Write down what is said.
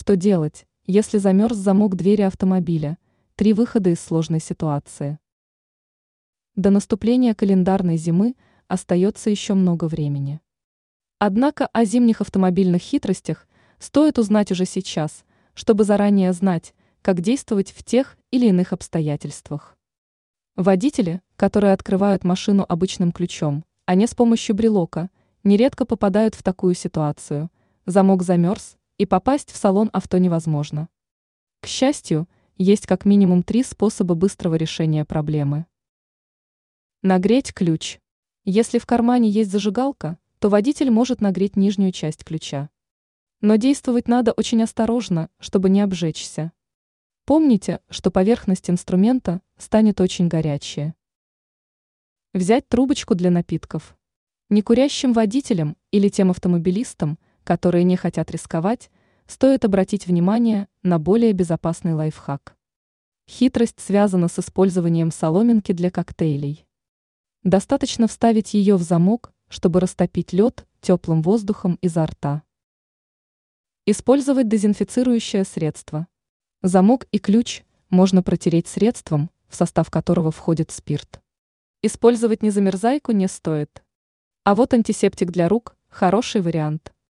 Что делать, если замерз замок двери автомобиля? Три выхода из сложной ситуации. До наступления календарной зимы остается еще много времени. Однако о зимних автомобильных хитростях стоит узнать уже сейчас, чтобы заранее знать, как действовать в тех или иных обстоятельствах. Водители, которые открывают машину обычным ключом, а не с помощью брелока, нередко попадают в такую ситуацию. Замок замерз, и попасть в салон авто невозможно. К счастью, есть как минимум три способа быстрого решения проблемы. Нагреть ключ. Если в кармане есть зажигалка, то водитель может нагреть нижнюю часть ключа. Но действовать надо очень осторожно, чтобы не обжечься. Помните, что поверхность инструмента станет очень горячей. Взять трубочку для напитков. Некурящим водителям или тем автомобилистам – которые не хотят рисковать, стоит обратить внимание на более безопасный лайфхак. Хитрость связана с использованием соломинки для коктейлей. Достаточно вставить ее в замок, чтобы растопить лед теплым воздухом изо рта. Использовать дезинфицирующее средство. Замок и ключ можно протереть средством, в состав которого входит спирт. Использовать незамерзайку не стоит. А вот антисептик для рук – хороший вариант.